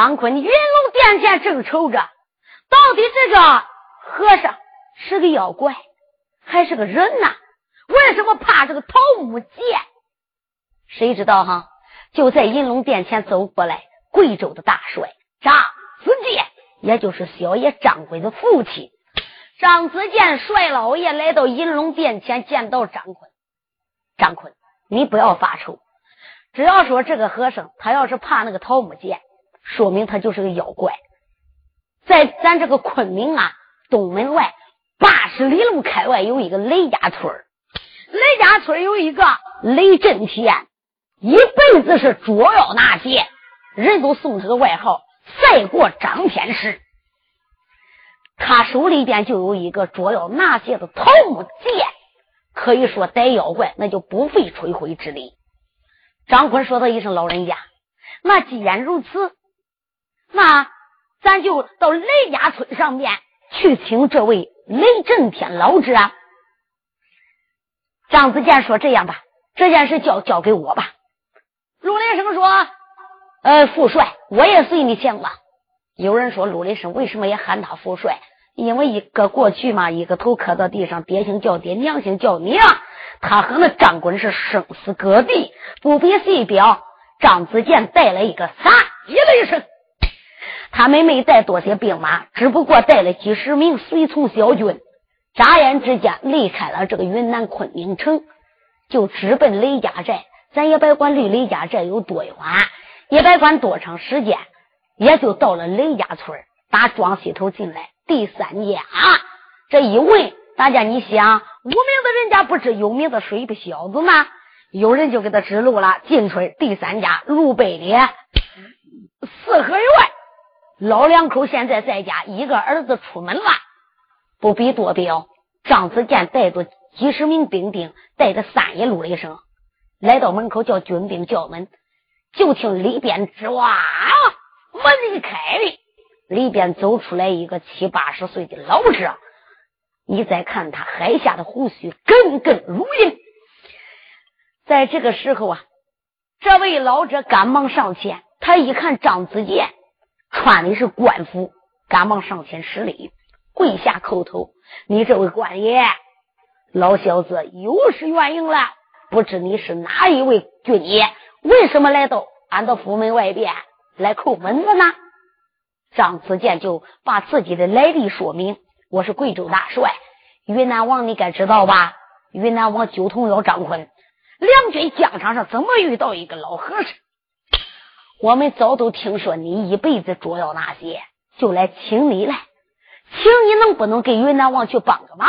张坤云龙殿前正愁着，到底这个和尚是个妖怪还是个人呐？为什么怕这个桃木剑？谁知道哈？就在银龙殿前走过来，贵州的大帅张子健，也就是小爷张奎的父亲。张子健帅老爷来到银龙殿前，见到张坤。张坤，你不要发愁，只要说这个和尚他要是怕那个桃木剑，说明他就是个妖怪。在咱这个昆明啊，东门外八十里路开外有一个雷家村雷家村有一个雷震天。一辈子是捉妖拿剑，人都送他个外号“赛过张天师”。他手里边就有一个捉妖拿剑的桃木剑，可以说逮妖怪那就不费吹灰之力。张坤说他一声：“老人家，那既然如此，那咱就到雷家村上面去请这位雷震天老者。”张子健说：“这样吧，这件事交交给我吧。”陆雷生说：“呃，副帅，我也随你前往。”有人说：“陆雷生为什么也喊他副帅？因为一个过去嘛，一个头磕到地上，爹姓叫爹，娘姓叫娘。他和那张坤是生死隔地，不比谁表。张子健带了一个啥一雷声，他们没带多些兵马，只不过带了几十名随从小军。眨眼之间离开了这个云南昆明城，就直奔雷家寨。咱也别管离雷家寨有多远，也别管多长时间，也就到了雷家村打庄西头进来第三家，这一问，大家你想，无名的人家不知有名的水不小子吗？有人就给他指路了，进村第三家路北里四合院，老两口现在在家，一个儿子出门了，不必多表。张子健带着几十名兵丁，带着三爷路雷声。来到门口叫军兵叫门，就听里边吱哇，门一开，里边走出来一个七八十岁的老者。你再看他海下的胡须，根根如银。在这个时候啊，这位老者赶忙上前，他一看张子健穿的是官服，赶忙上前施礼，跪下叩头：“你这位官爷，老小子有失远迎了。”不知你是哪一位军爷？为什么来到俺的府门外边来叩门子呢？张子健就把自己的来历说明：我是贵州大帅，云南王，你该知道吧？云南王九童幺张坤，两军疆场上怎么遇到一个老和尚？我们早都听说你一辈子捉妖那些，就来请你来，请你能不能给云南王去帮个忙？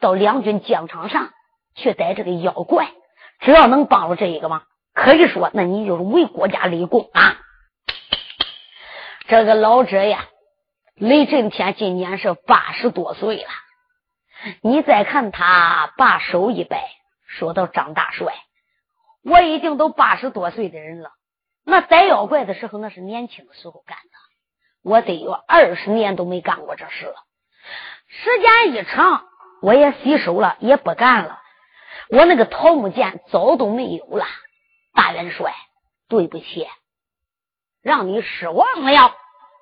到两军疆场上。去逮这个妖怪，只要能帮着这一个忙，可以说那你就是为国家立功啊！这个老者呀，雷震天今年是八十多岁了。你再看他，把手一摆，说到张大帅，我已经都八十多岁的人了。那逮妖怪的时候，那是年轻的时候干的，我得有二十年都没干过这事了。时间一长，我也洗手了，也不干了。我那个桃木剑早都没有了，大元帅，对不起，让你失望了，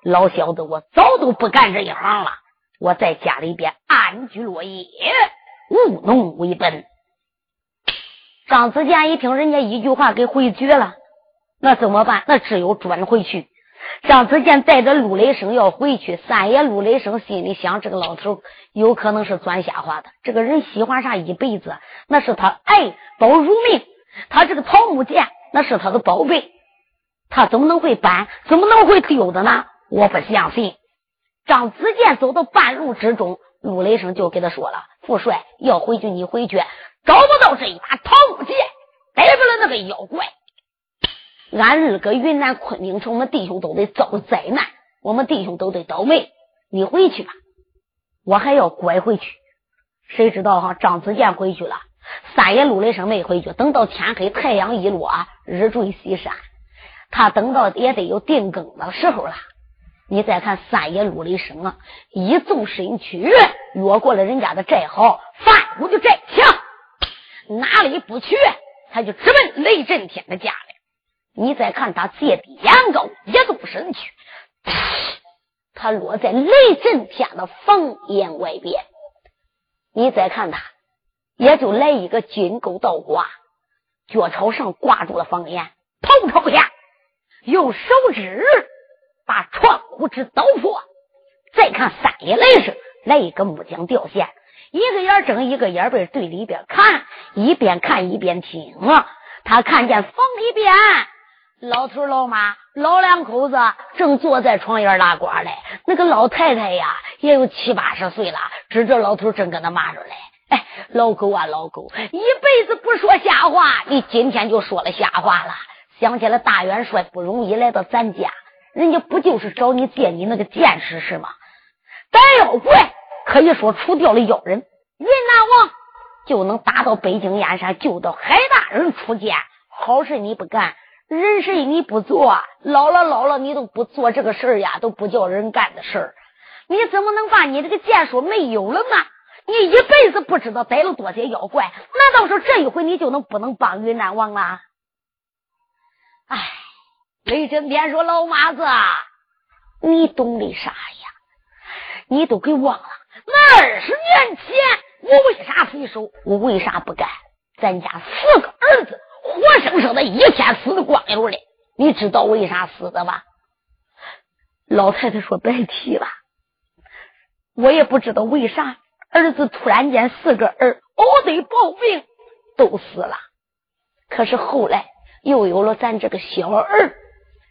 老小子，我早都不干这一行了，我在家里边安居乐业，务农为本。张子健一听人家一句话给回绝了，那怎么办？那只有转回去。张子健带着陆雷声要回去，三爷陆雷声心里想：这个老头有可能是钻瞎话的。这个人喜欢啥一辈子，那是他爱宝如命。他这个桃木剑那是他的宝贝，他怎么能会搬？怎么能会丢的呢？我不相信。张子健走到半路之中，陆雷声就给他说了：“副帅要回去，你回去，找不到这一把桃木剑，逮住了那个妖怪。”俺日搁云南昆明城，我们弟兄都得遭灾难，我们弟兄都得倒霉。你回去吧，我还要拐回去。谁知道哈？张子健回去了，三爷陆雷声没回去。等到天黑，太阳一落，日坠西山，他等到也得有定更的时候了。你再看三爷陆雷声啊，一纵身躯，越过了人家的寨壕，翻过就寨墙，哪里不去，他就直奔雷震天的家。你再看他借的眼高，一动身去，他落在雷震天的房檐外边。你再看他，也就来一个金钩倒挂，脚朝上挂住了房檐，头朝下，用手指把窗户纸捣破。再看三爷来时，来一个木匠吊线，一个眼睁，一个眼背对里边看，一边看一边听。他看见房里边老头老妈老两口子正坐在床沿拉呱嘞，那个老太太呀也有七八十岁了，指着老头正跟他骂着嘞：“哎，老狗啊老狗，一辈子不说瞎话，你今天就说了瞎话了。想起来大元帅不容易来到咱家，人家不就是找你借你那个剑识是吗？逮妖怪可以说除掉了妖人，云南王就能打到北京燕山，救到海大人出剑。好事你不干。”人事你不做，老了老了你都不做这个事儿呀，都不叫人干的事儿，你怎么能把你这个剑术没有了呢？你一辈子不知道逮了多些妖怪，难道说这一回你就能不能帮云南王了？哎，雷震天说：“老妈子，你懂的啥呀？你都给忘了？那二十年前我为啥回手？我为啥不干？咱家四个儿子。”活生生的一天死的光溜的，你知道为啥死的吧？老太太说：“别提了，我也不知道为啥，儿子突然间四个儿熬得暴病都死了。可是后来又有了咱这个小儿，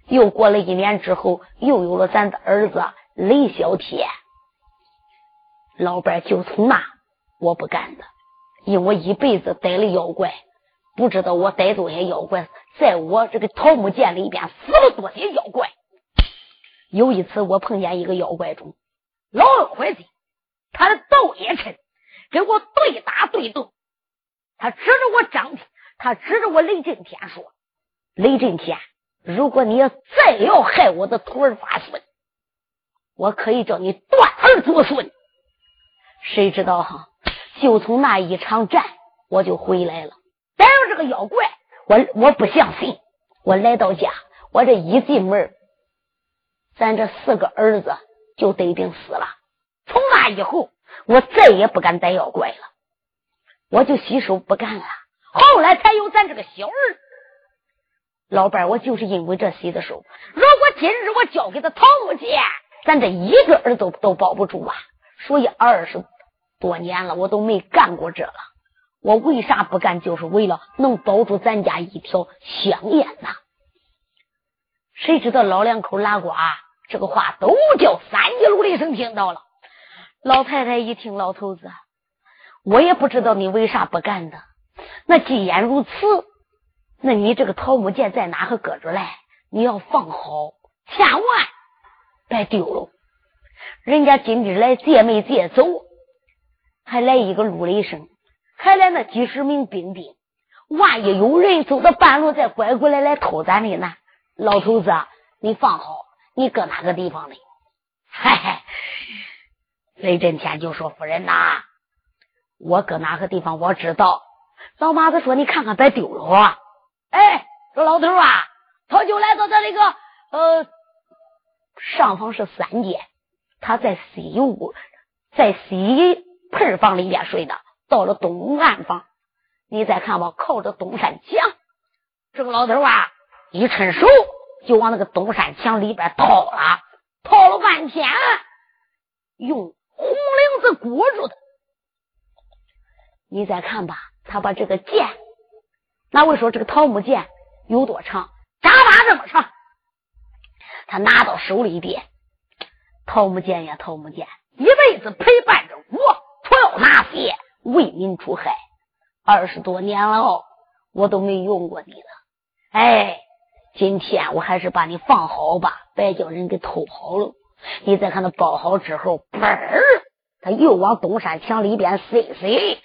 又过了一年之后，又有了咱的儿子雷小天。老伴就从那我不干的，因为我一辈子逮了妖怪。”不知道我逮多些妖怪，在我这个桃木剑里边死了多些妖怪。有一次我碰见一个妖怪中老二伙计，他的斗也沉，跟我对打对斗。他指着我张天，他指着我雷震天说：“雷震天，如果你要再要害我的徒儿发孙，我可以叫你断儿绝孙。”谁知道哈？就从那一场战，我就回来了。还有这个妖怪，我我不相信。我来到家，我这一进门，咱这四个儿子就得病死了。从那以后，我再也不敢逮妖怪了，我就洗手不干了。后来才有咱这个小儿老伴我就是因为这洗的手。如果今日我交给他桃木剑，咱这一个儿子都保不住啊。所以二十多年了，我都没干过这了。我为啥不干？就是为了能保住咱家一条香烟呐！谁知道老两口拉呱，这个话都叫三姐卢雷声听到了。老太太一听，老头子，我也不知道你为啥不干的。那既然如此，那你这个桃木剑在哪个搁着来？你要放好，千万别丢了。人家今日来借没借走，还来一个卢雷声。还来那几十名兵丁，万一有人走到半路再拐过来来偷咱的呢？老头子，你放好，你搁哪个地方呢？嗨嗨，雷震天就说：“夫人呐，我搁哪个地方我知道。”老妈子说：“你看看，别丢了啊！”哎，这老头啊，他就来到这里个呃上方是三间，他在西屋，在西盆房里边睡的。到了东岸房，你再看吧，靠着东山墙，这个老头啊，一伸手就往那个东山墙里边掏了，掏了半天，用红领子裹住的。你再看吧，他把这个剑，那我说这个桃木剑有多长？扎把这么长。他拿到手里边，桃木剑呀，桃木剑，一辈子陪伴着我，除了那些。为民除害，二十多年了，我都没用过你了。哎，今天我还是把你放好吧，别叫人给偷跑了。你再看他包好之后，嘣儿，他又往东山墙里边塞塞，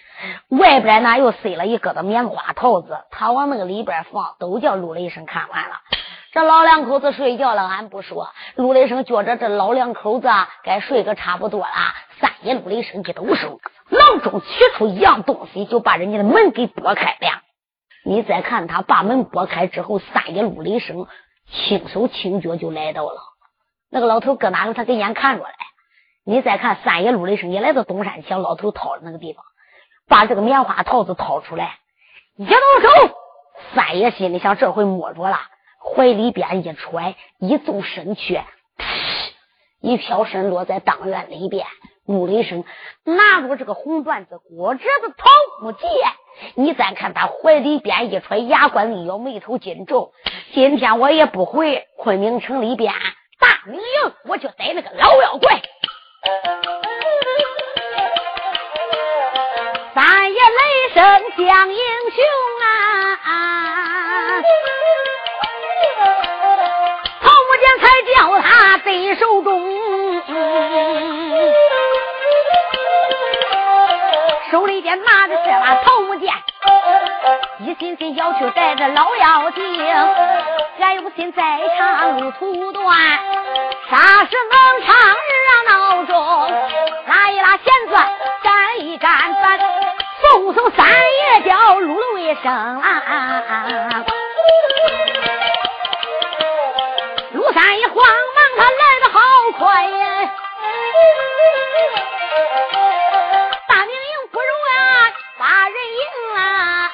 外边呢又塞了一疙瘩棉花套子，他往那个里边放，都叫陆雷声看完了。这老两口子睡觉了，俺不说。陆雷声觉着这老两口子该睡个差不多了，三爷陆雷声一抖手。囊中取出一样东西，就把人家的门给拨开了。你再看他把门拨开之后，三爷陆雷声轻手轻脚就来到了。那个老头搁哪个？他给眼看着嘞。你再看三爷陆雷声也来到东山墙，老头掏的那个地方，把这个棉花套子掏出来，一动手，三爷心里想：这回摸着了。怀里边一揣，一纵身去，一飘身落在当院里边。陆雷声拿着这个红缎子裹着的桃木剑，你再看他怀里边一揣，牙关一咬，眉头紧皱。今天我也不回昆明城里边大明营，我就逮那个老妖怪。三爷雷声将英雄啊啊，得手中，手里边拿的这把桃木剑，一心心要去带着老妖精，俺有心在长路途断，啥时能唱热闹中，拉一拉弦子，干一干饭，送送三爷叫陆了一声啊！陆三爷慌忙他来的好快呀，大明营不容啊，把人营啊！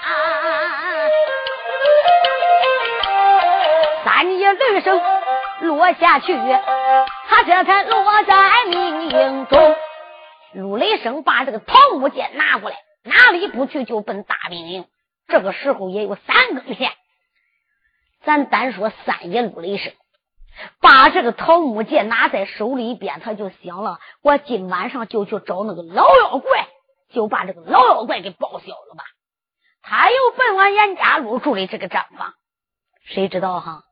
三爷雷声落下去。他这才落在命营中，陆雷声把这个桃木剑拿过来，哪里不去就奔大明营。这个时候也有三更天，咱单说三爷陆雷声，把这个桃木剑拿在手里边，他就想了：我今晚上就去找那个老妖怪，就把这个老妖怪给报销了吧。他又奔往严家路住的这个账房，谁知道哈？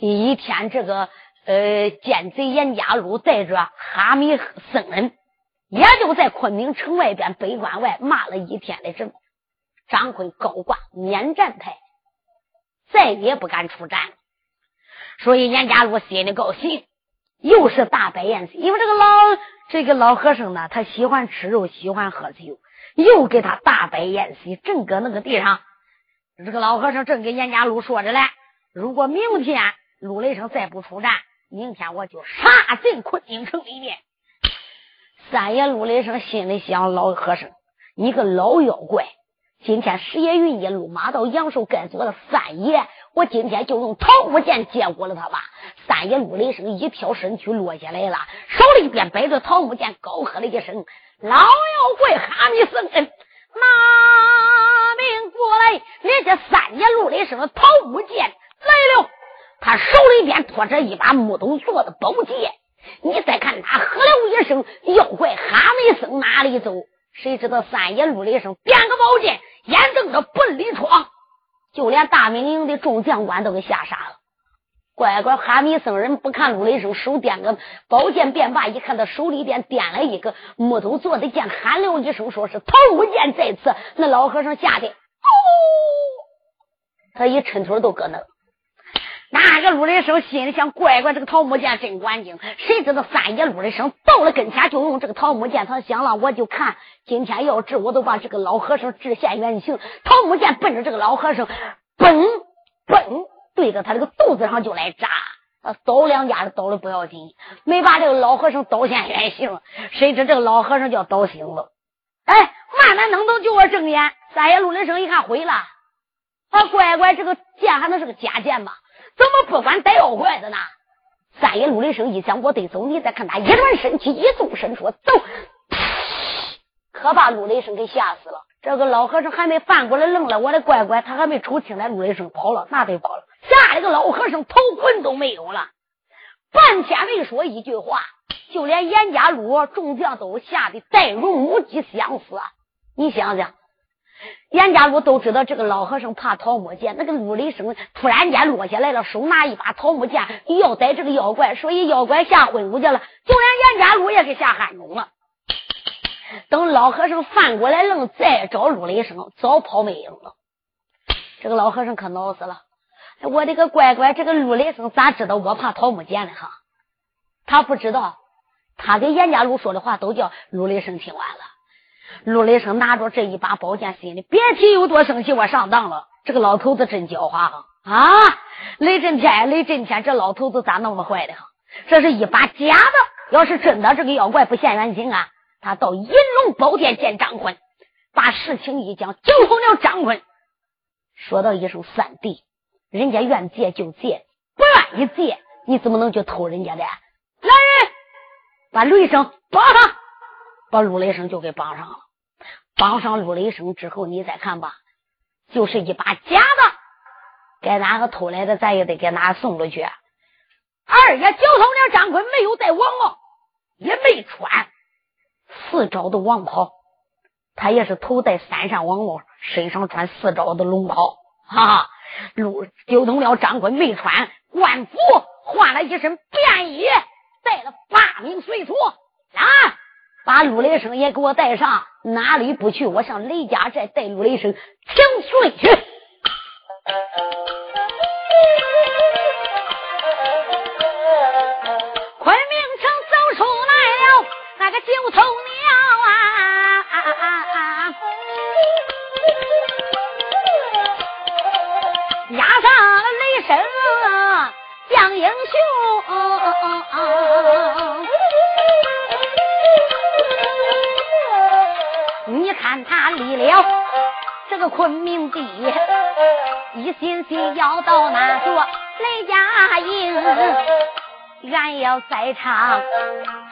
一天这个。呃，奸贼严家禄带着哈密僧人，也就在昆明城外边北关外骂了一天的阵，张坤高挂免战牌，再也不敢出战了。所以严家禄心里高兴，又是大摆宴席。因为这个老这个老和尚呢，他喜欢吃肉，喜欢喝酒，又给他大摆宴席。正搁那个地上，这个老和尚正跟严家禄说着嘞：如果明天陆雷声再不出战。明天我就杀进昆明城里面。三爷陆雷声心里想：老和尚，你个老妖怪！今天石爷云一路马到阳寿该做的三爷，我今天就用桃木剑接过了他吧。三爷陆雷声一飘身躯落下来了，手里边摆着桃木剑，高喝了一声：“老妖怪哈密僧，拿命过来！”连这三爷陆雷声的桃木剑来了。他手里边托着一把木头做的宝剑，你再看他喝了一声，妖怪哈没僧哪里走？谁知道三爷陆雷声点个宝剑，眼瞪着奔里闯，就连大明营的众将官都给吓傻了。乖乖，哈密僧人不看鲁雷声手点个宝剑便罢，一看他手里边点了一个木头做的剑，喊了一声，说是桃木剑在此。那老和尚吓得哦，他一抻腿都搁那。那个陆林生心里想：乖乖，这个桃木剑真管劲。谁知道三爷陆林生到了跟前，就用这个桃木剑。他想了，我就看今天要治，我都把这个老和尚治现原形。桃木剑奔着这个老和尚，嘣嘣，对着他这个肚子上就来扎。他倒两家的倒的不要紧，没把这个老和尚刀现原形。谁知这个老和尚叫刀醒了，哎，慢慢弄到就我睁眼。三爷陆林生一看毁了，啊，乖乖，这个剑还能是个假剑吗？怎么不管带妖怪的呢？三爷陆雷声一想，我得走。你再看他一转身体，一纵身说走，可把陆雷声给吓死了。这个老和尚还没翻过来，愣了。我的乖乖，他还没瞅清来，陆雷声跑了，那得跑了。吓得个老和尚头魂都没有了，半天没说一句话，就连严家路众将都吓得呆如木鸡相似。你想想。严家禄都知道这个老和尚怕桃木剑，那个陆雷声突然间落下来了，手拿一把桃木剑要逮这个妖怪，所以妖怪吓昏过去了，就连严家禄也给吓汗中了。等老和尚翻过来愣再找陆雷声，早跑没影了。这个老和尚可恼死了，我的个乖乖，这个陆雷声咋知道我怕桃木剑的？哈，他不知道，他给严家禄说的话都叫陆雷声听完了。陆雷声拿着这一把宝剑，心里别提有多生气。我上当了，这个老头子真狡猾啊！雷震天，雷震天，这老头子咋那么坏的？这是一把假的。要是真的，这个妖怪不现原形啊，他到银龙宝殿见张坤，把事情一讲，就通了张坤，说到一声三弟，人家愿借就借，不愿意借，你怎么能去偷人家的？来人，把雷声绑上，把陆雷声就给绑上了。绑上陆雷声之后，你再看吧，就是一把假的，该哪个偷来的，咱也得给哪个送出去。二爷交头娘张坤没有戴王帽，也没穿四招的王袍，他也是头戴三山王帽，身上穿四招的龙袍。哈，陆九头鸟张坤没穿官服，换了一身便衣，带了八名随从。来。把陆雷声也给我带上，哪里不去？我上雷家寨带陆雷声请罪去。昆明城走出来了那个九头鸟啊，押上了雷声将英雄。看他立了。这个昆明地，一心心要到那座雷家营，俺要再唱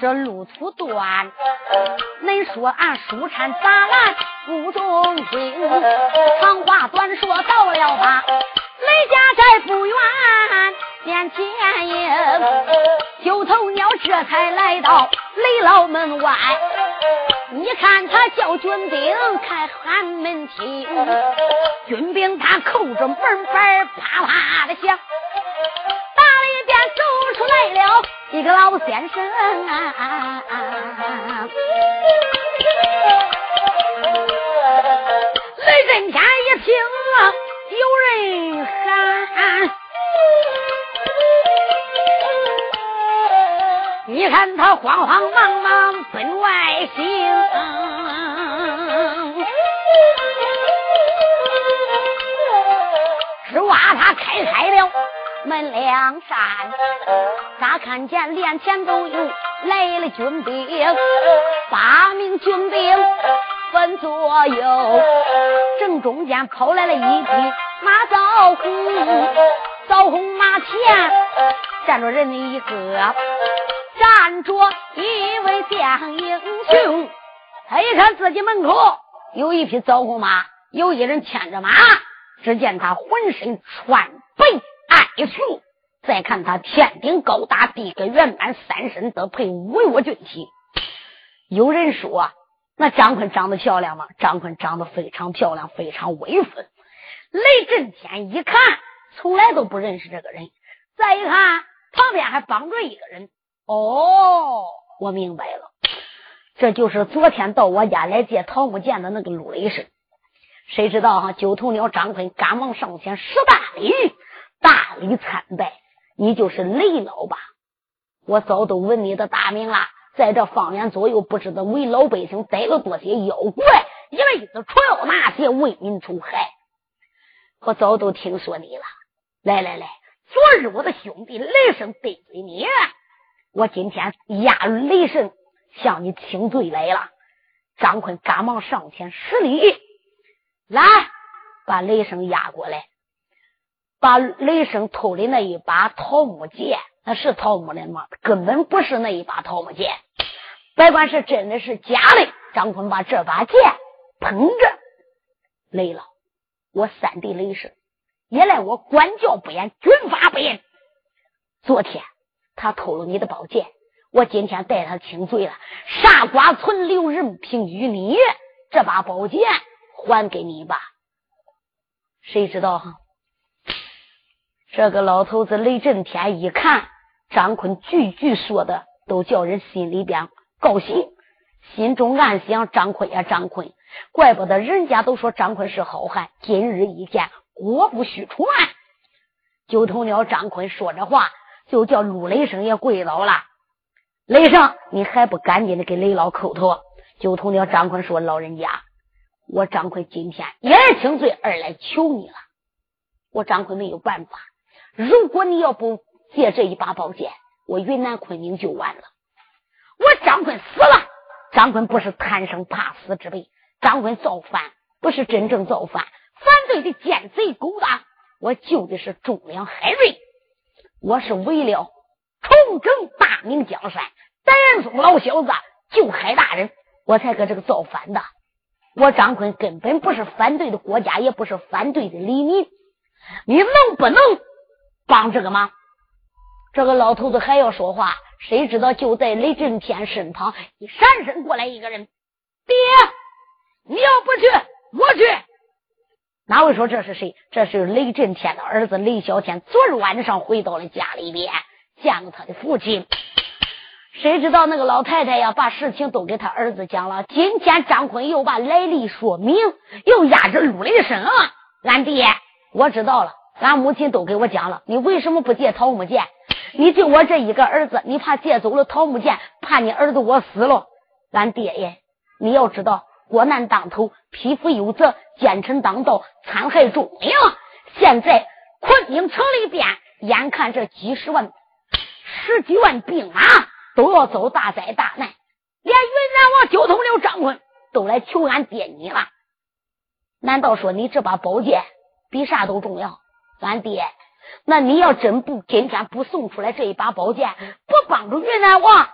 这路途短，恁说俺书山杂兰不中听，长话短说到了吧，雷家寨不远面前迎，九头鸟这才来到雷牢门外。你看他叫军兵开寒门厅，军兵他扣着门板啪啪的响。大里边走出来了一个老先生啊，雷震天一听啊有人喊，你看他慌慌忙忙奔外行。开开了门两扇，咋看见连前都有来了军兵，八名军兵分左右，正中间跑来了一匹马枣红，枣红马前站着人一个，站着一位将英雄。他一看自己门口有一匹枣红马，有一人牵着马。只见他浑身穿白爱素，再看他天顶高大，地根圆满，三身得配五岳俊体。有人说，那张坤长得漂亮吗？张坤长得非常漂亮，非常威风。雷震天一看，从来都不认识这个人。再一看，旁边还绑着一个人。哦，我明白了，这就是昨天到我家来借桃木剑的那个陆雷声。谁知道哈？九头鸟张坤赶忙上前十大礼，大礼参拜。你就是雷老吧？我早都闻你的大名了，在这方圆左右，不知道为老百姓逮了多些妖怪，一辈子除了那些为民除害。我早都听说你了。来来来，昨日我的兄弟雷声得罪你，我今天押雷神向你请罪来了。张坤赶忙上前施礼。来，把雷声押过来，把雷声偷的那一把桃木剑，那是桃木的吗？根本不是那一把桃木剑，别管是真的是假的。张坤把这把剑捧着，雷了，我三弟雷声，也赖我管教不严，军法不严。昨天他偷了你的宝剑，我今天带他请罪了，杀瓜存留，任凭于你。这把宝剑。还给你吧，谁知道哈？这个老头子雷震天一看张坤句句说的，都叫人心里边高兴，心中暗想：张坤呀，张坤，怪不得人家都说张坤是好汉。今日一见，果不虚传。九头鸟张坤说着话，就叫陆雷声也跪倒了。雷声，你还不赶紧的给雷老叩头？九头鸟张坤说：“老人家。”我张坤今天一来请罪，二来求你了。我张坤没有办法。如果你要不借这一把宝剑，我云南昆明就完了。我张坤死了。张坤不是贪生怕死之辈，张坤造反不是真正造反，反对的奸贼勾当。我救的是忠良海瑞，我是为了重整大明江山。戴元松老小子救海大人，我才搁这个造反的。我张坤根本不是反对的国家，也不是反对的黎民。你能不能帮这个忙？这个老头子还要说话。谁知道就在雷震天身旁一闪身过来一个人，爹，你要不去，我去。哪位说这是谁？这是雷震天的儿子雷小天。昨日晚上回到了家里边，见了他的父亲。谁知道那个老太太呀，把事情都给他儿子讲了。今天张坤又把来历说明，又压着陆雷声。俺爹，我知道了，俺母亲都给我讲了。你为什么不借桃木剑？你就我这一个儿子，你怕借走了桃木剑，怕你儿子我死了。俺爹耶，你要知道，国难当头，匹夫有责，奸臣当道，残害忠良。现在昆明城里边，眼看这几十万、十几万兵马都要遭大灾大难，连云南王九头鸟张坤都来求俺爹你了。难道说你这把宝剑比啥都重要？俺爹。那你要真不今天不送出来这一把宝剑，不帮助云南王，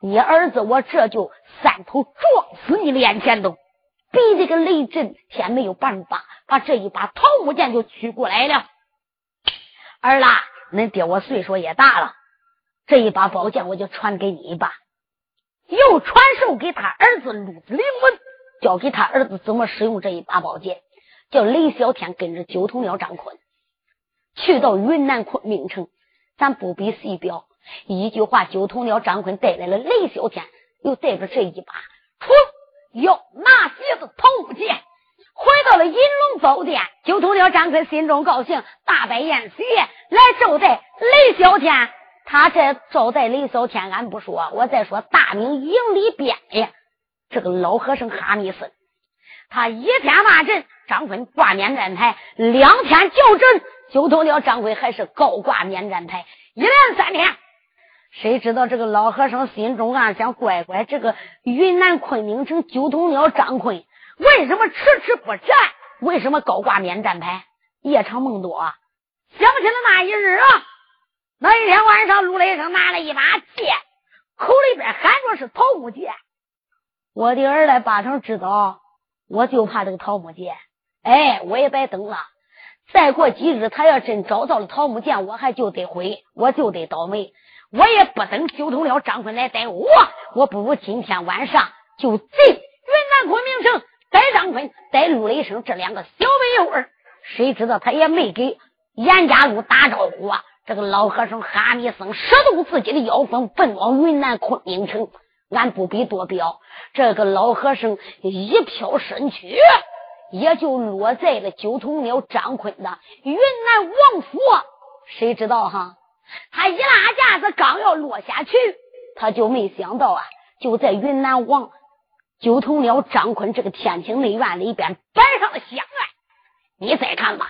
你儿子我这就三头撞死你脸前头，比这个雷震天没有办法把这一把桃木剑就取过来了。儿啦，恁爹我岁数也大了，这一把宝剑我就传给你吧，又传授给他儿子陆子灵文，教给他儿子怎么使用这一把宝剑，叫雷小天跟着九头鸟张坤。去到云南昆明城，咱不比细表。一句话，九头鸟张坤带来了雷小天，又带着这一把出要拿鞋的桃木剑，回到了银龙宝殿。九头鸟张坤心中高兴，大摆宴席来招待雷小天。他在招待雷小天，俺不说，我再说大明营里边呀，这个老和尚哈密森，他一天骂阵，张坤挂免战牌，两天叫阵。九头鸟张坤还是高挂免战牌，一连三天。谁知道这个老和尚心中暗想：乖乖，这个云南昆明城九头鸟张坤为什么迟迟不战？为什么高挂免战牌？夜长梦多，想起了那一日啊，那一天晚上，陆雷声拿了一把剑，口里边喊着是桃木剑。我的儿来八成知道，我就怕这个桃木剑。哎，我也白等了。再过几日，他要真找到了桃木剑，我还就得毁，我就得倒霉。我也不等九头鸟张坤来逮我，我不如今天晚上就进云南昆明城逮张坤，逮陆雷声这两个小辈会儿。谁知道他也没给严家路打招呼啊！这个老和尚哈密僧使动自己的妖风，奔往云南昆明城。俺不必多表，这个老和尚一飘身躯。也就落在了九头鸟张坤的云南王府。谁知道哈？他一拉架子，刚要落下去，他就没想到啊，就在云南王九头鸟张坤这个天庭内院里边摆上了香案。你再看吧，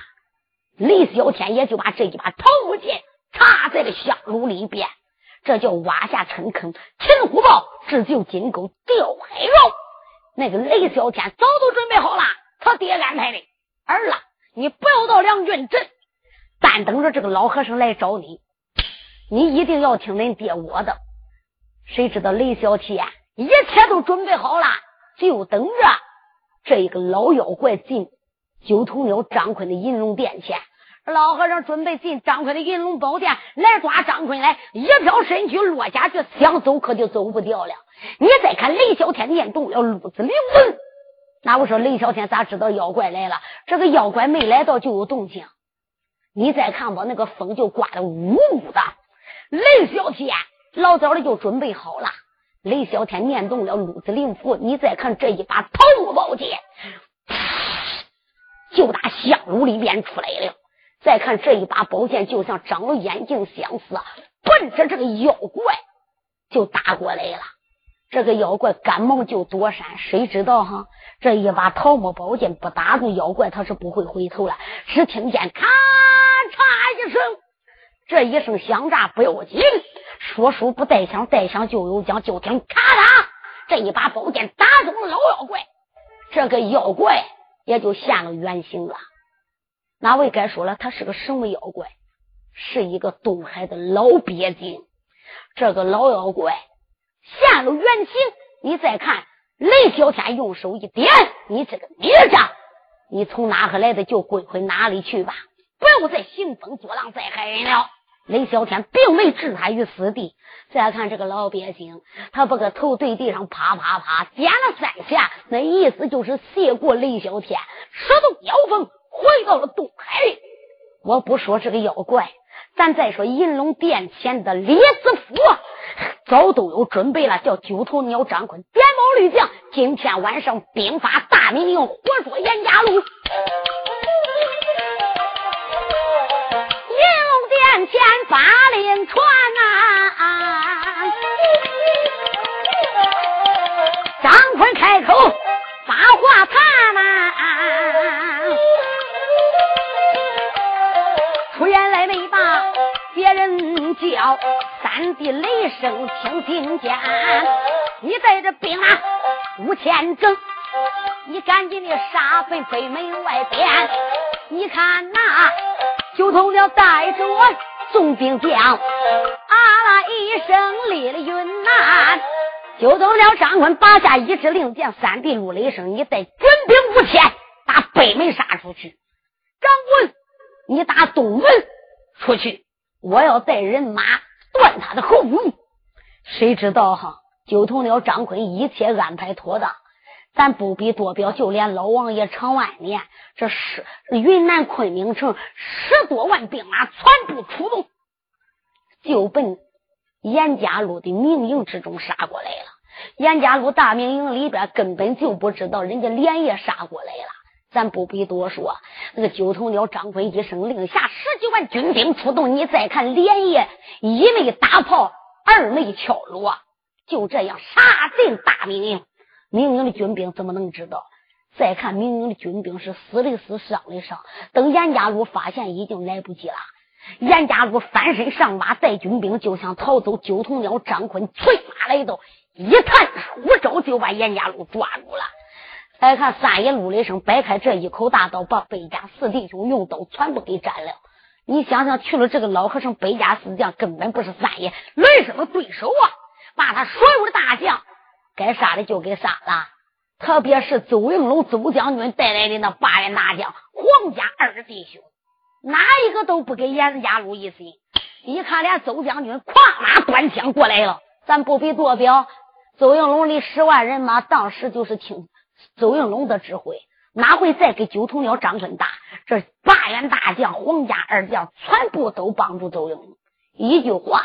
李小天也就把这一把桃木剑插在了香炉里边，这叫挖下陈坑擒虎豹，自救金钩钓海捞。那个雷小天早都准备好了。他爹安排的，儿啊，你不要到梁郡镇，单等着这个老和尚来找你。你一定要听恁爹我的。谁知道雷小天一切都准备好了，就等着这一个老妖怪进九头鸟张坤的银龙殿前。老和尚准备进张坤的银龙宝殿来抓张坤来，一飘身躯落下去，想走可就走不掉了。你再看雷小天念动了路子灵文。那我说雷小天咋知道妖怪来了？这个妖怪没来到就有动静。你再看我，那个风就刮得呜呜的。雷小天老早的就准备好了。雷小天念动了炉子灵符，你再看这一把桃木宝剑，就打香炉里边出来了。再看这一把宝剑，就像长了眼睛相似，奔着这个妖怪就打过来了。这个妖怪赶忙就躲闪，谁知道哈？这一把桃木宝剑不打住妖怪，他是不会回头了。只听见咔嚓。一声，这一声响炸不要紧，说书不带响，带响就有奖。就听咔嚓，这一把宝剑打中了老妖怪，这个妖怪也就现了原形了。哪位该说了，他是个什么妖怪？是一个东海的老鳖精。这个老妖怪现了原形，你再看雷小天用手一点，你这个孽障，你从哪个来的就滚回哪里去吧，不要再兴风作浪，再害人了。雷小天并没置他于死地。再看这个老鳖精，他把个头对地上啪啪啪点了三下，那意思就是谢过雷小天，使动妖风回到了东海。我不说这个妖怪。咱再说银龙殿前的李子府，早都有准备了，叫九头鸟张坤点毛绿将，今天晚上兵发大明营，活捉严家路。银龙殿前发令传呐，张坤开口把话谈呐。啊出言来没把别人叫，三弟雷声听听见。你带着兵马五千整，你赶紧的杀奔北门外边。你看那九头鸟带着我送兵将，啊啦一声立了云南。九头鸟张坤拔下一支令箭，三弟陆雷声，你带军兵五千打北门杀出去。张坤。你打东门出去，我要带人马断他的后路。谁知道哈？九头鸟张坤一切安排妥当，咱不必多表，就连老王爷常万年，这是云南昆明城十多万兵马全部出动，就奔严家路的明营之中杀过来了。严家路大明营里边根本就不知道人家连夜杀过来了。咱不必多说，那个九头鸟张坤一声令下，十几万军兵出动。你再看，连夜一枚大炮，二枚敲锣，就这样杀进大明营。明营的军兵怎么能知道？再看明营的军兵是死的死，伤的伤。等严家路发现，已经来不及了。严家路翻身上马，带军兵就想逃走。九头鸟张坤催马来到，一探出招，就把严家路抓住了。再看三爷陆雷声摆开这一口大刀，把北家四弟兄用刀全部给斩了。你想想，去了这个老和尚，北家四将根本不是三爷雷声的对手啊！把他所有的大将该杀的就给杀了，特别是邹应龙邹将军带来的那八员大将，黄家二弟兄，哪一个都不给严家路一心。一看，连邹将军跨马端枪过来了，咱不必多表。邹应龙的十万人马，当时就是听。邹应龙的指挥哪会再给九头鸟张坤打？这八员大将、皇家二将全部都帮助邹应龙。一句话，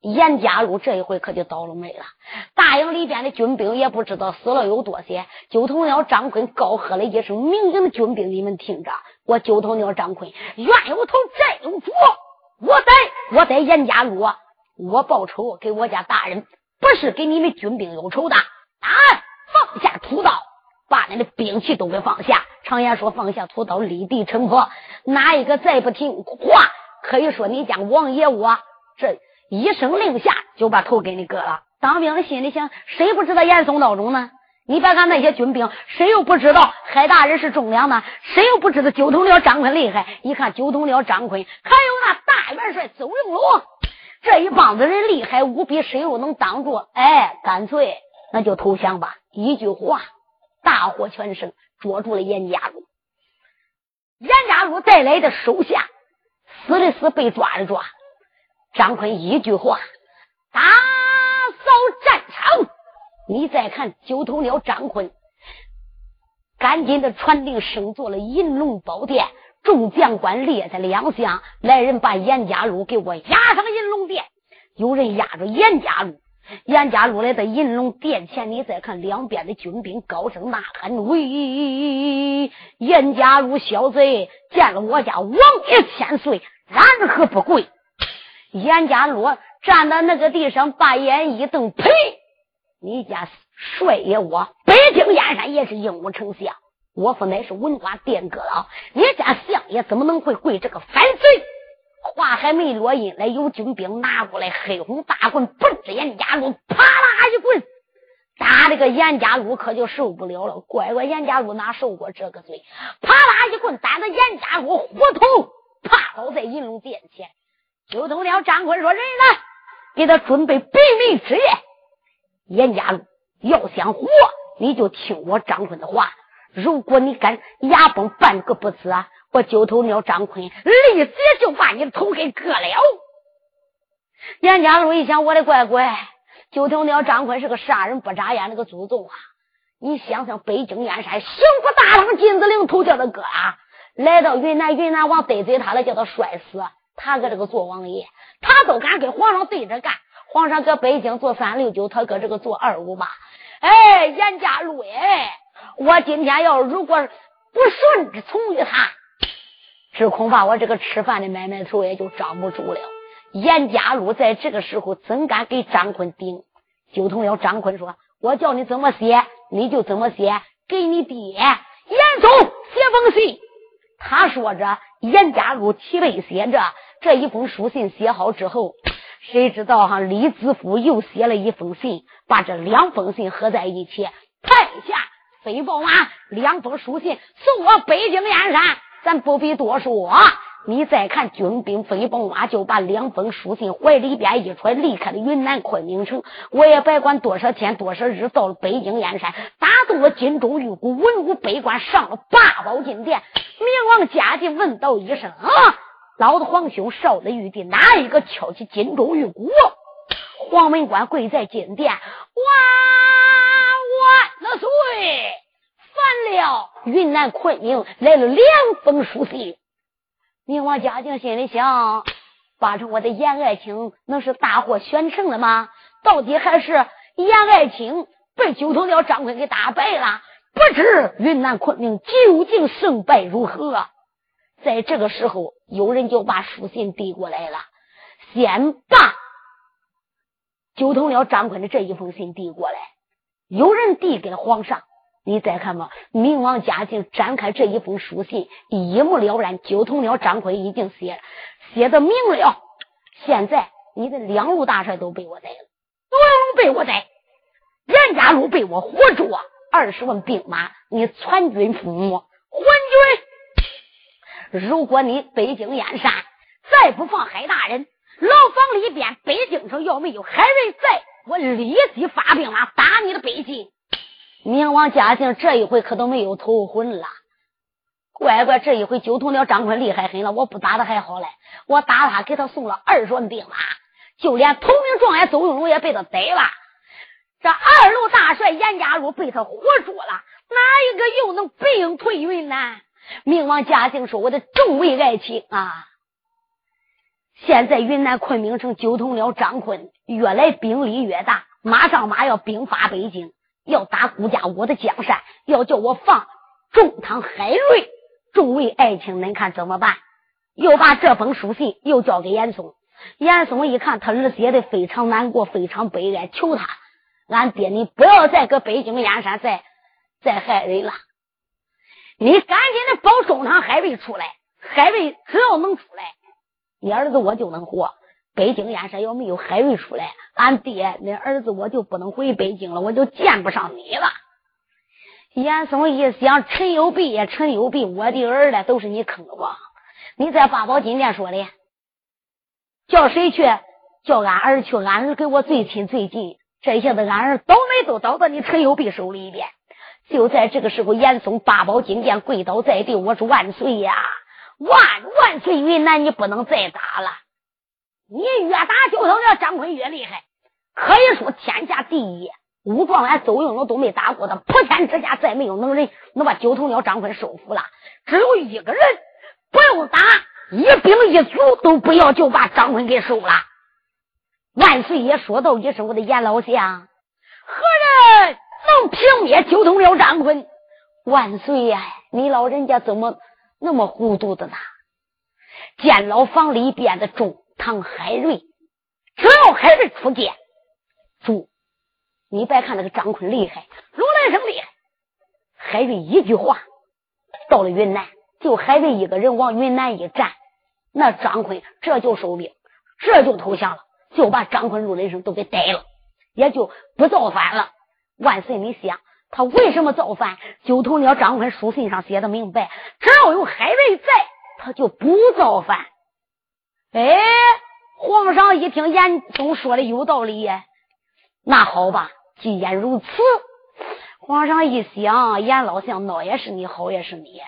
严家路这一回可就倒了霉了。大营里边的军兵也不知道死了有多些。九头鸟张坤高喝了一声：“明营的军兵，你们听着，我九头鸟张坤冤有头债有主，我在我在严家路，我报仇给我家大人，不是给你们军兵有仇的。来，放下屠刀。”把你的兵器都给放下。常言说：“放下屠刀，立地成佛。”哪一个再不听话，可以说你家王爷我这一声令下，就把头给你割了。当兵的心里想：谁不知道严嵩孬种呢？你别看那些军兵，谁又不知道海大人是忠良呢？谁又不知道九头鸟张坤厉害？一看九头鸟张坤，还有那大元帅邹应龙，这一帮子人厉害无比，谁又能挡住？哎，干脆那就投降吧。一句话。大获全胜，捉住了严家禄。严家禄带来的手下，死的死，被抓的抓。张坤一句话，打扫战场。你再看九头鸟张坤，赶紧的传令，升做了银龙宝殿。众将官列在两厢，来人把严家禄给我押上银龙殿。有人押着严家禄。严家路来到银龙殿前，你再看两边的军兵高声呐喊：“喂，严家路小贼，见了我家王爷千岁，然何不跪？”严家路站在那个地上，把眼一瞪：“呸！你家帅爷我北京燕山也是英武丞相，我府乃是文化殿阁老，你家相爷怎么能会跪这个反贼？话还没落音来，有军兵拿过来黑红大棍，奔着严家路，啪啦一棍，打这个严家路可就受不了了。乖乖，严家路哪受过这个罪？啪啦一棍打的严家路虎头趴倒在银龙殿前。九头鸟张坤说：“人呢？给他准备毙命之夜。严家路要想活，你就听我张坤的话。如果你敢牙崩半个不死啊！”我九头鸟张坤立即就把你的头给割了。严家路一想，我的乖乖，九头鸟张坤是个杀人不眨眼那个祖宗啊！你想想，北京燕山幸福大唐金子陵头叫他割啊，来到云南，云南王得罪他了，叫他摔死。他搁这个做王爷，他都敢跟皇上对着干。皇上搁北京做三六九，他搁这个做二五八。哎，严家路哎，我今天要如果不顺从于他。这恐怕我这个吃饭的买卖头也就张不住了。严家禄在这个时候怎敢给张坤顶？就同了张坤说：“我叫你怎么写，你就怎么写。给你爹严嵩写封信。”他说着，严家禄齐备写着这一封书信。写好之后，谁知道哈？李子夫又写了一封信，把这两封信合在一起，派下飞豹马两封书信送我北京燕山。咱不必多说，你再看军兵飞奔马，就把两封书信怀里边一揣，离开了云南昆明城。我也别管多少天多少日，到了北京燕山，打动了金钟玉骨文武百官，上了八宝金殿。明王嘉靖问道一声：“啊，老子皇兄少的玉帝哪一个敲起金钟玉骨？”黄门官跪在金殿，万万岁！完了，云南昆明来了两封书信。明王嘉靖心里想：八成我的严爱卿能是大获全胜了吗？到底还是严爱卿被九头鸟张坤给打败了？不知云南昆明究竟胜败如何？在这个时候，有人就把书信递过来了。先把九头鸟张坤的这一封信递过来，有人递给了皇上。你再看吧，明王嘉靖展开这一封书信，一目了然。九头鸟张坤已经写了写的明了。现在你的两路大帅都被我逮了，都被我逮，严家路被我活捉，二十万兵马你全军覆没，昏君。如果你北京燕山再不放海大人，牢房里边北京城要没有海瑞在，我立即发兵马打你的北京。明王嘉靖这一回可都没有头昏了，乖乖，这一回九头鸟张坤厉害很了，我不打他还好嘞，我打他给他送了二十万兵马，就连头名状元邹永龙也被他逮了，这二路大帅严家禄被他活捉了，哪一个又能兵退云南？明王嘉靖说：“我的众位爱卿啊，现在云南昆明城九头鸟张坤越来兵力越大，马上马要兵发北京。”要打孤家我的江山，要叫我放中堂海瑞，众位爱卿，恁看怎么办？又把这封书信又交给严嵩。严嵩一看，他儿子写的非常难过，非常悲哀，求他，俺爹，你不要再搁北京燕山再再害人了，你赶紧的保中堂海瑞出来，海瑞只要能出来，你儿子我就能活。北京燕山要没有海瑞出来，俺爹恁儿子我就不能回北京了，我就见不上你了。严嵩一想，陈有弼呀，陈有弼，我的儿子都是你坑的吧？你在八宝金殿说的，叫谁去？叫俺儿去，俺儿给我最亲最近。这一下子俺儿倒霉都倒到你陈有弼手里边。就在这个时候，严嵩八宝金殿跪倒在地，我说万岁呀，万万岁！云南你不能再打了。你越打九头鸟张坤越厉害，可以说天下第一。武状元邹应龙都没打过他，普天之下再没有能人能把九头鸟张坤收服了。只有一个人不用打，一兵一卒都不要就把张坤给收了。万岁爷说道一声：“我的严老相，何人能平灭九头鸟张坤？”万岁呀，你老人家怎么那么糊涂的呢？见牢房里边的众。唐海瑞，只要海瑞出剑，住！你别看那个张坤厉害，罗兰生厉害，海瑞一句话，到了云南，就海瑞一个人往云南一站，那张坤这就收兵，这就投降了，就把张坤、陆雷声都给逮了，也就不造反了。万岁，你想他为什么造反？九头鸟张坤书信上写的明白，只要有海瑞在，他就不造反。哎，皇上一听严嵩说的有道理，那好吧，既然如此，皇上一想，严老相孬也是你，好也是你。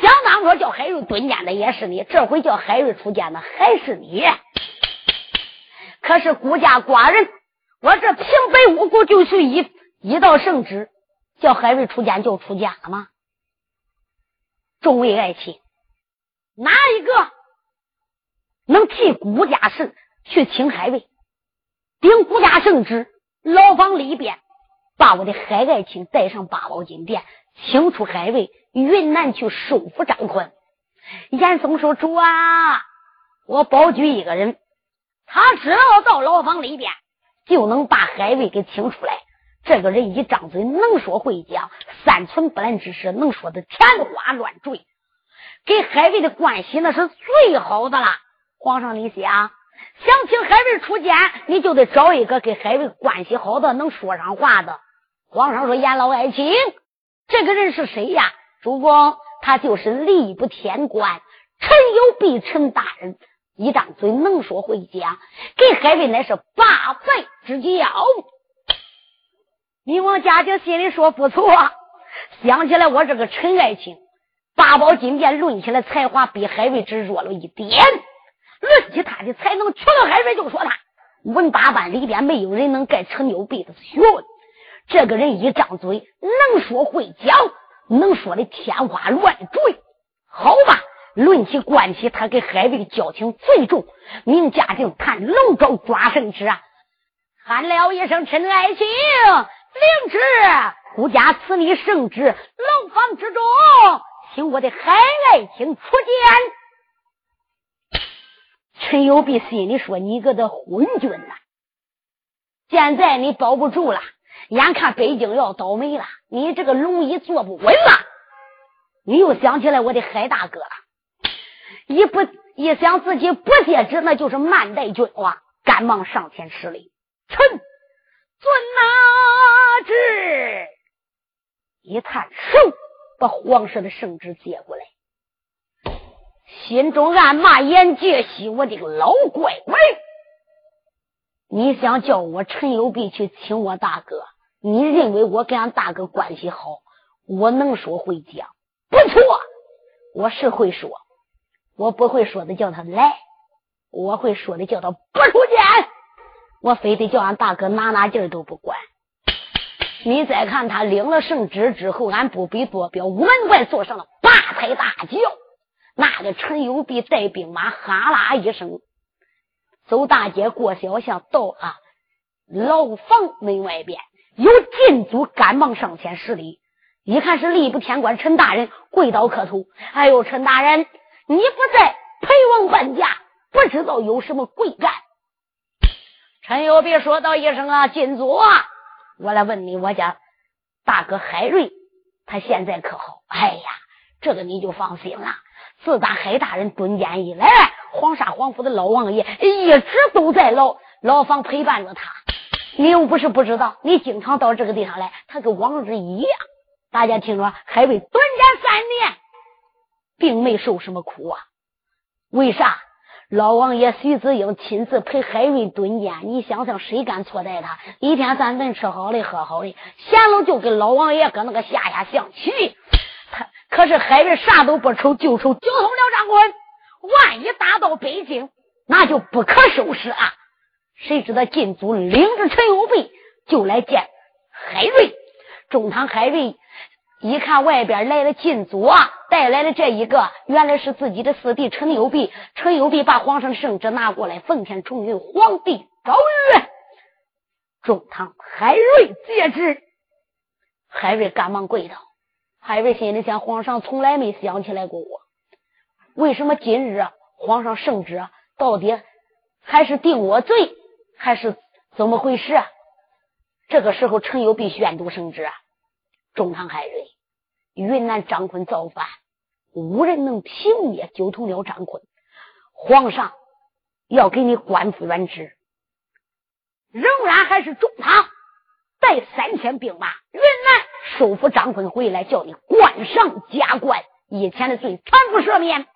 想当初叫海瑞蹲监的也是你，这回叫海瑞出监的还是你。可是孤家寡人，我这平白无故就是一一道圣旨，叫海瑞出监就出监了吗？众位爱卿，哪一个能替孤家圣去请海瑞，顶孤家圣旨，牢房里边把我的海爱卿带上八宝金殿，请出海瑞。云南去收服张坤，严嵩说：“主啊，我保举一个人，他只要到牢房里边，就能把海瑞给请出来。这个人一张嘴能说会讲，三寸不烂之舌，能说的天花乱坠，给海瑞的关系那是最好的了。皇上，你想想请海瑞出监，你就得找一个跟海瑞关系好的，能说上话的。皇上说：严老爱卿，这个人是谁呀？”主公，他就是吏部天官陈有弼陈大人，一张嘴能说会讲，给海瑞乃是八拜之交。明王嘉靖心里说不错，想起来我这个陈爱卿，八宝金殿论起来才华比海瑞只弱了一点，论起他的才能，除了海瑞就说他文八班里边没有人能盖陈有弼的学问。这个人一张嘴能说会讲。能说的天花乱坠，好吧？论起关系，他跟海瑞的交情最重。明嘉靖看龙舟抓圣旨啊，喊了一声：“陈爱卿，领旨，孤家赐你圣旨，龙房之中，请我的海爱卿出见。”陈友弼心里说：“你个的昏君呐！现在你保不住了。”眼看北京要倒霉了，你这个龙椅坐不稳了，你又想起来我的海大哥了，一不一想自己不接旨，那就是慢待君王，赶忙上前施礼，臣遵拿旨。一探手，把皇上的圣旨接过来，心中暗骂严杰西，我的个老乖乖！你想叫我陈友弼去请我大哥？你认为我跟俺大哥关系好，我能说会讲？不错，我是会说，我不会说的叫他来，我会说的叫他不出见，我非得叫俺大哥哪哪劲都不管。你再看他领了圣旨之后，俺不比坐标门外坐上了八抬大轿，那个陈友弼带兵马哈啦一声走大街过小巷，到了牢房门外边。有禁足赶忙上前施礼，一看是吏部天官陈大人，跪倒磕头。哎呦，陈大人，你不在陪王搬家，不知道有什么贵干。陈友弼说道一声啊，禁足啊！我来问你，我家大哥海瑞，他现在可好？哎呀，这个你就放心了。自打海大人蹲监以来，黄沙皇府的老王爷一直都在牢牢房陪伴着他。你又不是不知道，你经常到这个地方来，他跟往日一样。大家听说海瑞蹲监三年，并没受什么苦啊？为啥？老王爷徐子英亲自陪海瑞蹲监，你想想，谁敢错待他？一天三顿吃好的喝好的，闲了就跟老王爷搁那个下下象棋。可是海瑞啥都不愁，就愁交通了张坤。万一打到北京，那就不可收拾啊！谁知道禁足领着陈友弼就来见海瑞，中堂海瑞一看外边来了禁足啊，带来了这一个，原来是自己的四弟陈友弼。陈友弼把皇上的圣旨拿过来，奉天承运，皇帝诏曰。中堂海瑞接旨，海瑞赶忙跪倒。海瑞心里想：皇上从来没想起来过我，为什么今日皇上圣旨到底还是定我罪？还是怎么回事啊？这个时候，陈友弼宣读圣旨啊，中堂海瑞，云南张坤造反，无人能平灭九头鸟张坤。皇上要给你官复原职，仍然还是中堂带三千兵马云南收复张坤回来，叫你官上加官，以前的罪全部赦免。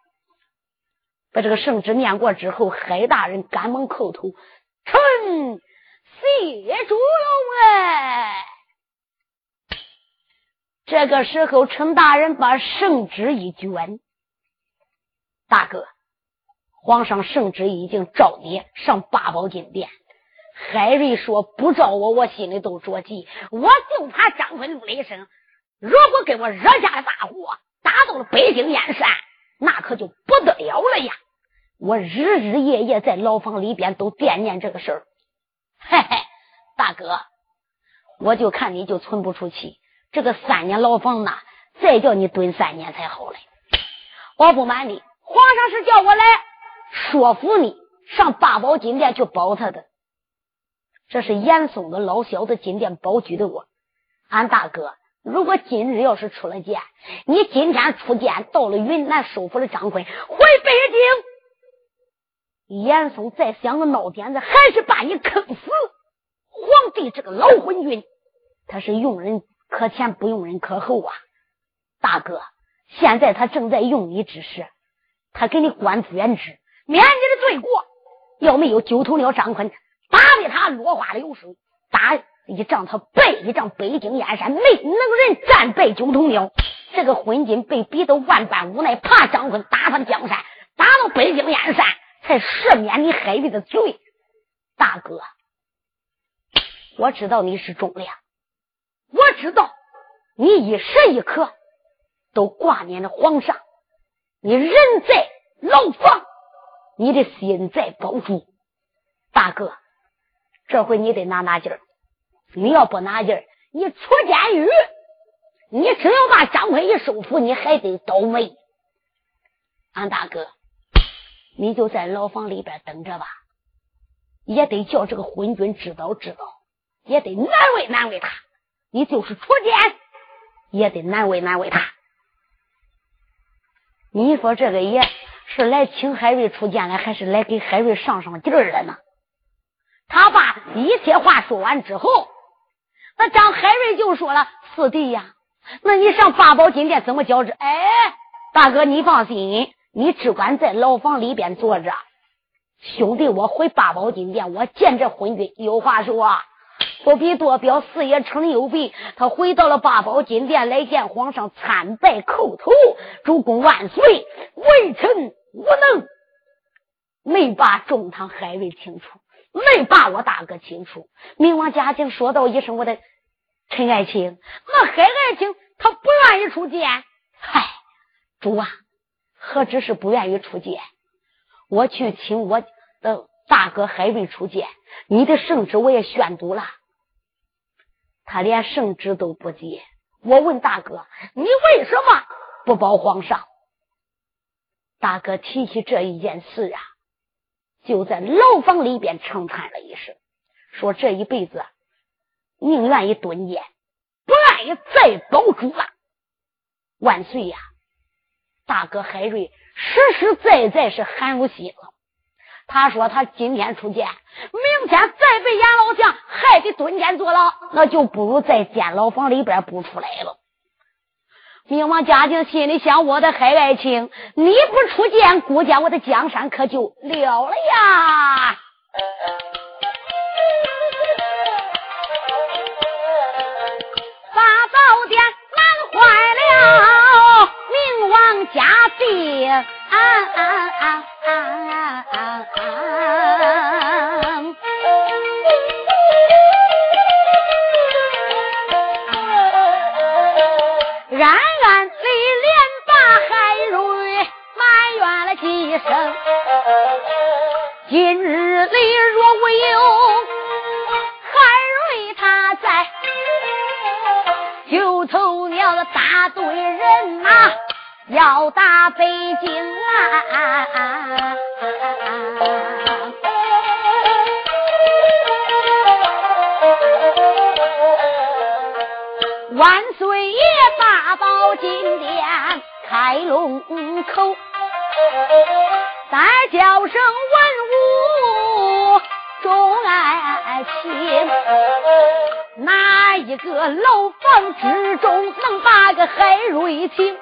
把这个圣旨念过之后，海大人赶忙叩头，臣谢主龙恩。这个时候，陈大人把圣旨一卷，大哥，皇上圣旨已经召你上八宝金殿。海瑞说不招我，我心里都着急。我就怕张坤怒了一声，如果给我惹下了大祸，打到了北京燕山，那可就不得了了呀！我日日夜夜在牢房里边都惦念这个事儿。嘿嘿，大哥，我就看你就存不出气。这个三年牢房呐，再叫你蹲三年才好嘞！我不瞒你，皇上是叫我来说服你上八宝金殿去保他的。这是严嵩的老小子金殿保举的我。俺大哥，如果今日要是出了剑，你今天出剑到了云南，收服了张坤，回北京，严嵩再想个孬点子，还是把你坑死。皇帝这个老昏君，他是用人。可前不用人，可后啊！大哥，现在他正在用你之时，他给你官复原职，免你的罪过。要没有九头鸟张坤打的他落花流水，打一仗他败一仗，北京燕山没能人战败九头鸟。这个昏君被逼得万般无奈，怕张坤打他江山，打到北京燕山，才赦免你海瑞的罪。大哥，我知道你是忠良。我知道你一时一刻都挂念着皇上，你人在牢房，你的心在保住。大哥，这回你得拿拿劲儿。你要不拿劲儿，你出监狱，你只要把张坤一收服，你还得倒霉。俺大哥，你就在牢房里边等着吧，也得叫这个昏君知道知道，也得难为难为他。你就是出监，也得难为难为他。你说这个爷是来请海瑞出监来，还是来给海瑞上上劲儿的呢？他把一切话说完之后，那张海瑞就说了：“四弟呀，那你上八宝金殿怎么交织？”哎，大哥你放心，你只管在牢房里边坐着。兄弟，我回八宝金殿，我见这昏君有话说。不必多表，四爷成有备。他回到了八宝金殿来见皇上，参拜叩头，主公万岁。微臣无能，没把中堂海瑞清楚，没把我大哥清楚。明王嘉靖说道一声：“我的陈爱卿，那海爱卿他不愿意出见。嗨，主啊，何止是不愿意出见？我去请我的大哥海瑞出见，你的圣旨我也宣读了。”他连圣旨都不接，我问大哥：“你为什么不保皇上？”大哥提起这一件事啊，就在牢房里边长叹了一声，说：“这一辈子宁愿意蹲监，不愿意再保主了。”万岁呀！大哥海瑞实实在在是寒如心了。他说：“他今天出监，明天再被阎老将害得蹲监坐牢，那就不如在监牢房里边不出来了。”明王嘉靖心里想：“我的海爱卿，你不出监，估计我的江山可就了了呀！”把宝殿难坏了，明王嘉靖啊啊啊啊啊！今日里若无有海瑞他在，九头鸟大队人马要打北京啊！万岁爷大宝金殿开龙口。再叫声文武众爱卿，哪一个楼房之中能把个海瑞请？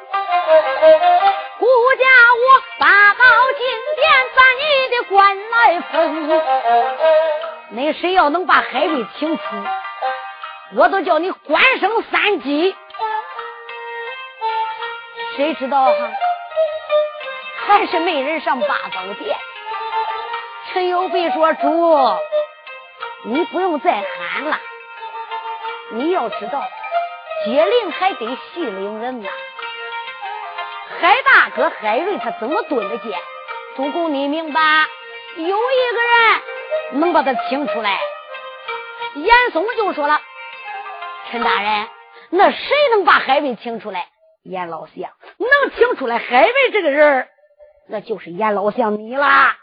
顾家我八宝金殿把你的官来封，那谁要能把海瑞请出，我都叫你官升三级。谁知道哈？还是没人上八宝殿。陈友备说：“主，你不用再喊了。你要知道，接令还得系领人呐。海大哥海瑞他怎么蹲得见？主公，你明白？有一个人能把他请出来。”严嵩就说了：“陈大人，那谁能把海瑞请出来？”严老相能请出来海瑞这个人那就是严老相你啦。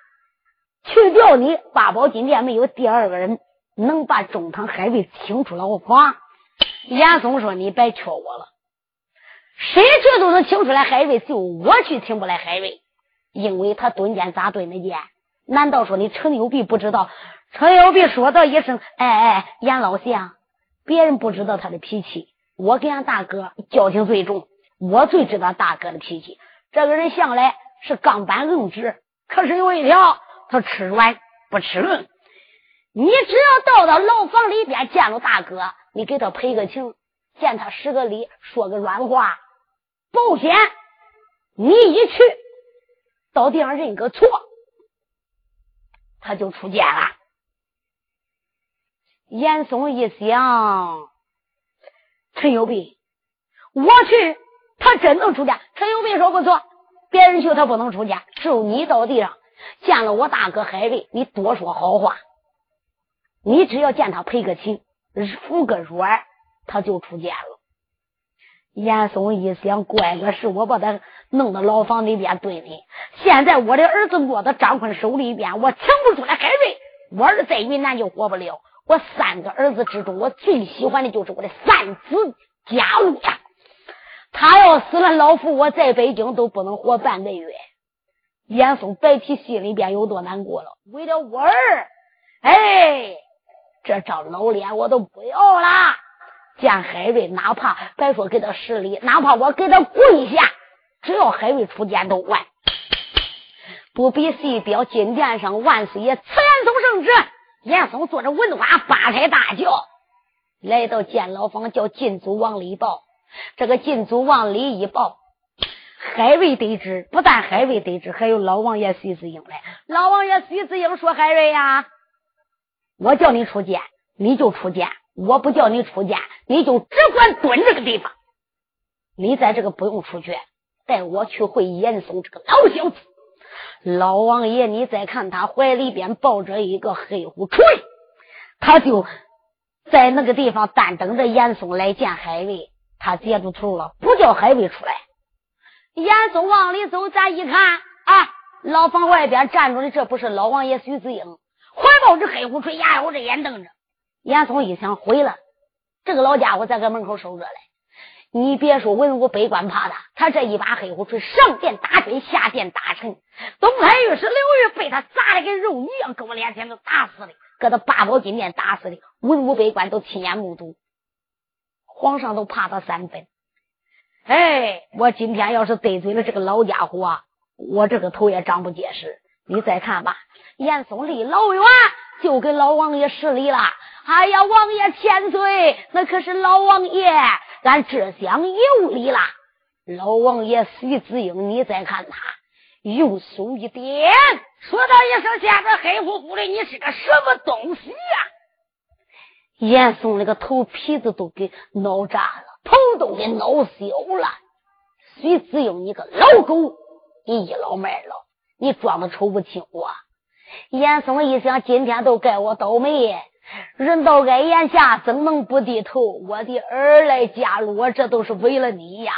去掉你八宝金殿没有第二个人能把中堂海瑞请出牢房。严嵩说：“你别劝我了，谁去都能请出来海瑞，就我去请不来海瑞，因为他蹲监咋蹲得监？难道说你陈有弼不知道？”陈有弼说道一声：“哎哎，严老相，别人不知道他的脾气，我跟俺大哥交情最重。”我最知道大哥的脾气，这个人向来是钢板硬直，可是有一条，他吃软不吃硬。你只要到到牢房里边见了大哥，你给他赔个情，见他施个礼，说个软话，保险你一去到地上认个错，他就出监了。严嵩一想，陈有弼，我去。他真能出家，陈友斌说不错，别人去他不能出家，只有你到地上见了我大哥海瑞，你多说好话，你只要见他赔个情，服个软，他就出家了。严嵩一想，怪个是我把他弄到牢房里边蹲的，现在我的儿子落到张坤手里边，我抢不出来海瑞，我儿子在云南就活不了。我三个儿子之中，我最喜欢的就是我的三子家禄呀。他要死了，老夫我在北京都不能活半个月。严嵩白提心里边有多难过了？为了我儿，哎，这张老脸我都不要了。见海瑞，哪怕别说给他施礼，哪怕我给他跪下，只要海瑞出监都完。不比谁表金殿上万岁爷慈严嵩圣旨。严嵩坐着文花八抬大轿，来到监牢房，叫禁足往里报。这个禁足往里一报，海瑞得知，不但海瑞得知，还有老王爷徐子英来。老王爷徐子英说：“海瑞呀，我叫你出剑，你就出剑；我不叫你出剑，你就只管蹲这个地方。你在这个不用出去，带我去会严嵩这个老小子。老王爷，你再看他怀里边抱着一个黑虎锤，他就在那个地方单等着严嵩来见海瑞。”他截住头了，不叫海瑞出来。严嵩往里走，咱一看啊，牢房外边站着的，这不是老王爷徐子英，怀抱着黑虎锤，牙咬着眼瞪着。严嵩一想，毁了，这个老家伙在搁门口守着嘞。你别说文武百官怕他，他这一把黑虎锤，上殿打君，下殿打臣，东海御史刘玉被他砸的跟肉泥一样，搁我脸前都打死的，搁他八宝金殿打死的，文武百官都亲眼目睹。皇上都怕他三分，哎，我今天要是得罪了这个老家伙，啊，我这个头也长不结实。你再看吧，严嵩离老远就给老王爷施礼了。哎呀，王爷千岁，那可是老王爷，俺这厢有礼了。老王爷徐子英，你再看他，用手一点，说道一声：“下边黑乎乎的，你是个什么东西呀？”严嵩那个头皮子都给挠炸了，头都给挠小了。徐子英，你个老狗，你倚老卖老，你装的瞅不起我。严嵩一想，今天都该我倒霉，人到该眼下，怎能不低头？我的儿来加入我，这都是为了你呀。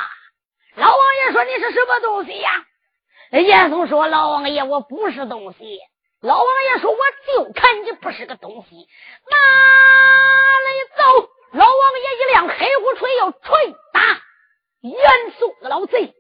老王爷说你是什么东西呀？严嵩说：老王爷，我不是东西。老王爷说：“我就看你不是个东西，哪里走？”老王爷一亮黑虎锤要捶打严嵩的老贼。